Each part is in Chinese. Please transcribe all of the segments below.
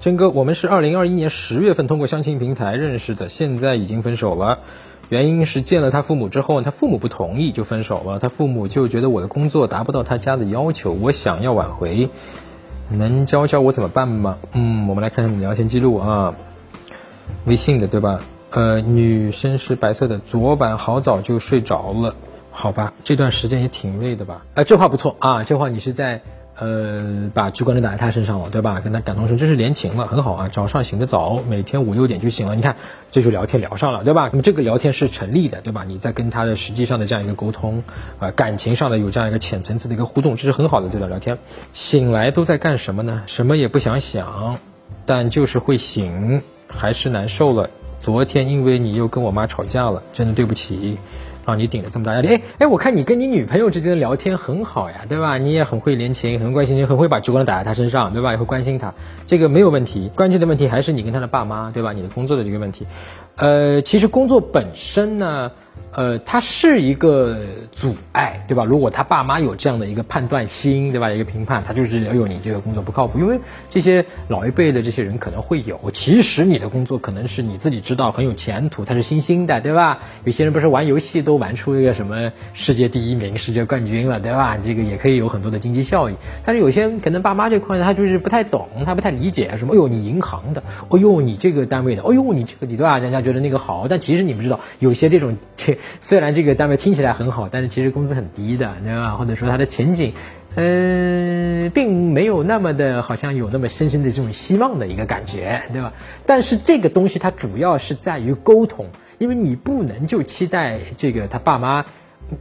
真哥，我们是二零二一年十月份通过相亲平台认识的，现在已经分手了。原因是见了他父母之后，他父母不同意就分手了。他父母就觉得我的工作达不到他家的要求，我想要挽回，能教教我怎么办吗？嗯，我们来看看你聊天记录啊，微信的对吧？呃，女生是白色的，昨晚好早就睡着了，好吧，这段时间也挺累的吧？哎，这话不错啊，这话你是在。呃，把聚光灯打在他身上了，对吧？跟他感同身受，这是连情了，很好啊。早上醒得早，每天五六点就醒了，你看，这就聊天聊上了，对吧？那么这个聊天是成立的，对吧？你在跟他的实际上的这样一个沟通，啊，感情上的有这样一个浅层次的一个互动，这是很好的这段聊天。醒来都在干什么呢？什么也不想想，但就是会醒，还是难受了。昨天因为你又跟我妈吵架了，真的对不起。让你顶着这么大压力，哎哎，我看你跟你女朋友之间的聊天很好呀，对吧？你也很会联情，很关心你，很会把聚光打在她身上，对吧？也会关心她，这个没有问题。关键的问题还是你跟她的爸妈，对吧？你的工作的这个问题，呃，其实工作本身呢。呃，他是一个阻碍，对吧？如果他爸妈有这样的一个判断心，对吧？一个评判，他就是哎呦，你这个工作不靠谱。因为这些老一辈的这些人可能会有，其实你的工作可能是你自己知道很有前途，他是新兴的，对吧？有些人不是玩游戏都玩出一个什么世界第一名、世界冠军了，对吧？这个也可以有很多的经济效益。但是有些可能爸妈这块呢，他就是不太懂，他不太理解什么。哎呦，你银行的，哎呦，你这个单位的，哎呦，你这个你对吧？人家觉得那个好，但其实你不知道，有些这种这。虽然这个单位听起来很好，但是其实工资很低的，对吧？或者说它的前景，嗯，并没有那么的，好像有那么深深的这种希望的一个感觉，对吧？但是这个东西它主要是在于沟通，因为你不能就期待这个他爸妈。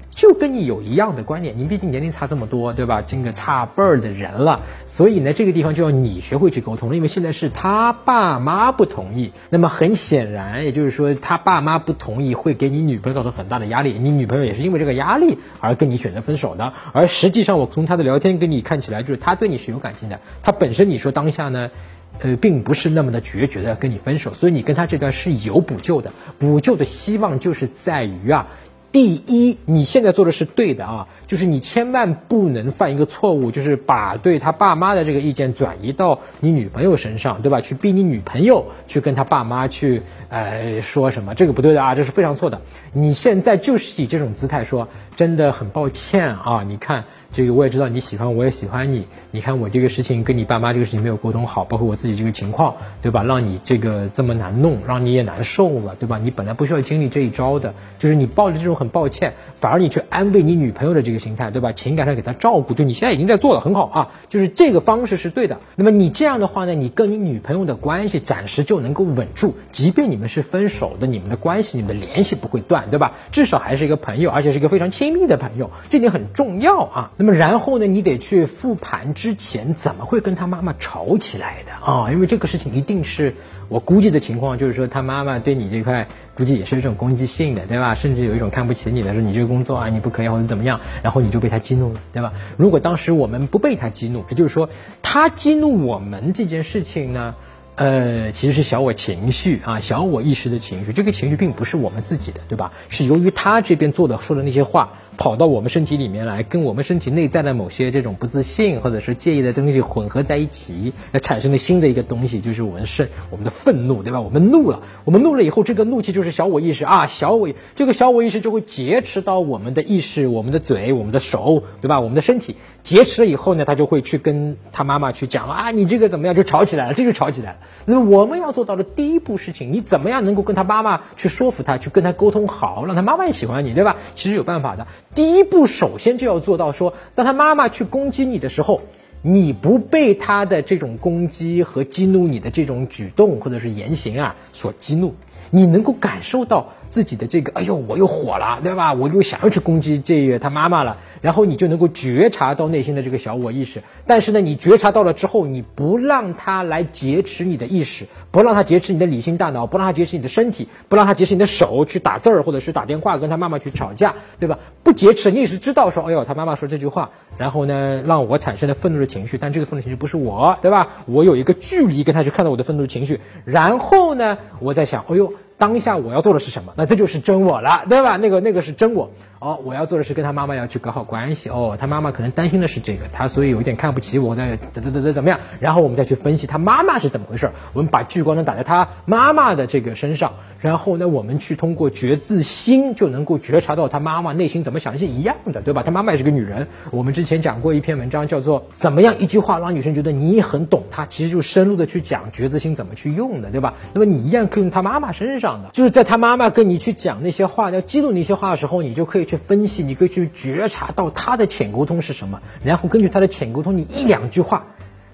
就跟你有一样的观念，您毕竟年龄差这么多，对吧？这个差辈儿的人了，所以呢，这个地方就要你学会去沟通了。因为现在是他爸妈不同意，那么很显然，也就是说他爸妈不同意会给你女朋友造成很大的压力，你女朋友也是因为这个压力而跟你选择分手的。而实际上，我从他的聊天跟你看起来，就是他对你是有感情的。他本身你说当下呢，呃，并不是那么的决绝的跟你分手，所以你跟他这段是有补救的。补救的希望就是在于啊。第一，你现在做的是对的啊，就是你千万不能犯一个错误，就是把对他爸妈的这个意见转移到你女朋友身上，对吧？去逼你女朋友去跟他爸妈去，呃，说什么？这个不对的啊，这是非常错的。你现在就是以这种姿态说，真的很抱歉啊，你看。这个我也知道你喜欢，我也喜欢你。你看我这个事情跟你爸妈这个事情没有沟通好，包括我自己这个情况，对吧？让你这个这么难弄，让你也难受了，对吧？你本来不需要经历这一招的，就是你抱着这种很抱歉，反而你去安慰你女朋友的这个心态，对吧？情感上给她照顾，就你现在已经在做了很好啊，就是这个方式是对的。那么你这样的话呢，你跟你女朋友的关系暂时就能够稳住，即便你们是分手的，你们的关系、你们的联系不会断，对吧？至少还是一个朋友，而且是一个非常亲密的朋友，这点很重要啊。那么然后呢，你得去复盘之前怎么会跟他妈妈吵起来的啊？因为这个事情一定是我估计的情况，就是说他妈妈对你这块估计也是一种攻击性的，对吧？甚至有一种看不起你的，说你这个工作啊你不可以或者怎么样，然后你就被他激怒了，对吧？如果当时我们不被他激怒，也就是说他激怒我们这件事情呢，呃，其实是小我情绪啊，小我一时的情绪，这个情绪并不是我们自己的，对吧？是由于他这边做的说的那些话。跑到我们身体里面来，跟我们身体内在的某些这种不自信或者是介意的东西混合在一起，产生了新的一个东西，就是我们是我们的愤怒，对吧？我们怒了，我们怒了以后，这个怒气就是小我意识啊，小我这个小我意识就会劫持到我们的意识、我们的嘴、我们的手，对吧？我们的身体劫持了以后呢，他就会去跟他妈妈去讲啊，你这个怎么样，就吵起来了，这就吵起来了。那我们要做到的第一步事情，你怎么样能够跟他妈妈去说服他，去跟他沟通好，让他妈妈也喜欢你，对吧？其实有办法的。第一步，首先就要做到说，当他妈妈去攻击你的时候，你不被他的这种攻击和激怒你的这种举动或者是言行啊所激怒，你能够感受到。自己的这个，哎呦，我又火了，对吧？我又想要去攻击这个他妈妈了，然后你就能够觉察到内心的这个小我意识。但是呢，你觉察到了之后，你不让他来劫持你的意识，不让他劫持你的理性大脑，不让他劫持你的身体，不让他劫持你的手去打字儿，或者是打电话跟他妈妈去吵架，对吧？不劫持，你也是知道说，哎呦，他妈妈说这句话，然后呢，让我产生了愤怒的情绪，但这个愤怒情绪不是我，对吧？我有一个距离跟他去看到我的愤怒的情绪，然后呢，我在想，哎呦。当下我要做的是什么？那这就是真我了，对吧？那个那个是真我。哦，我要做的是跟他妈妈要去搞好关系。哦，他妈妈可能担心的是这个，他所以有一点看不起我，那怎怎怎怎怎么样？然后我们再去分析他妈妈是怎么回事。我们把聚光灯打在他妈妈的这个身上，然后呢，我们去通过觉自心就能够觉察到他妈妈内心怎么想是一样的，对吧？他妈妈也是个女人。我们之前讲过一篇文章，叫做怎么样一句话让女生觉得你很懂她，其实就深入的去讲觉自心怎么去用的，对吧？那么你一样可以用他妈妈身上的，就是在他妈妈跟你去讲那些话，要激怒那些话的时候，你就可以。去分析，你可以去觉察到他的浅沟通是什么，然后根据他的浅沟通，你一两句话，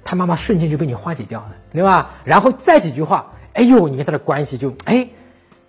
他妈妈瞬间就被你化解掉了，对吧？然后再几句话，哎呦，你跟他的关系就哎，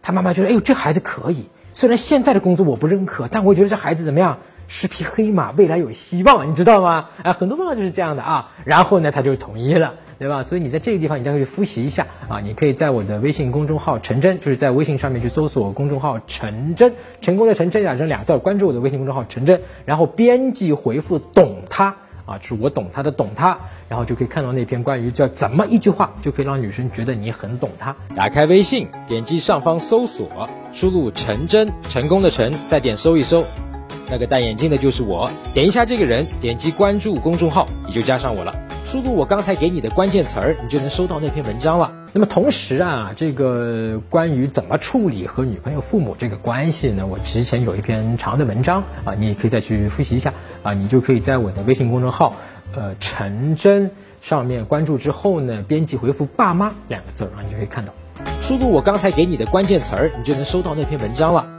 他妈妈觉得哎呦这孩子可以，虽然现在的工作我不认可，但我觉得这孩子怎么样，是匹黑马，未来有希望，你知道吗？哎，很多妈妈就是这样的啊，然后呢，他就同意了。对吧？所以你在这个地方，你再去复习一下啊！你可以在我的微信公众号“陈真”，就是在微信上面去搜索公众号“陈真”，成功的“陈真”打成俩字，关注我的微信公众号“陈真”，然后编辑回复“懂他”啊，就是我懂他的“懂他”，然后就可以看到那篇关于叫怎么一句话就可以让女生觉得你很懂她。打开微信，点击上方搜索，输入“陈真”，成功的“陈”，再点搜一搜。那个戴眼镜的就是我，点一下这个人，点击关注公众号，你就加上我了。输入我刚才给你的关键词儿，你就能收到那篇文章了。那么同时啊，这个关于怎么处理和女朋友父母这个关系呢，我之前有一篇长的文章啊，你也可以再去复习一下啊，你就可以在我的微信公众号呃陈真上面关注之后呢，编辑回复爸妈两个字儿啊，你就可以看到。输入我刚才给你的关键词儿，你就能收到那篇文章了。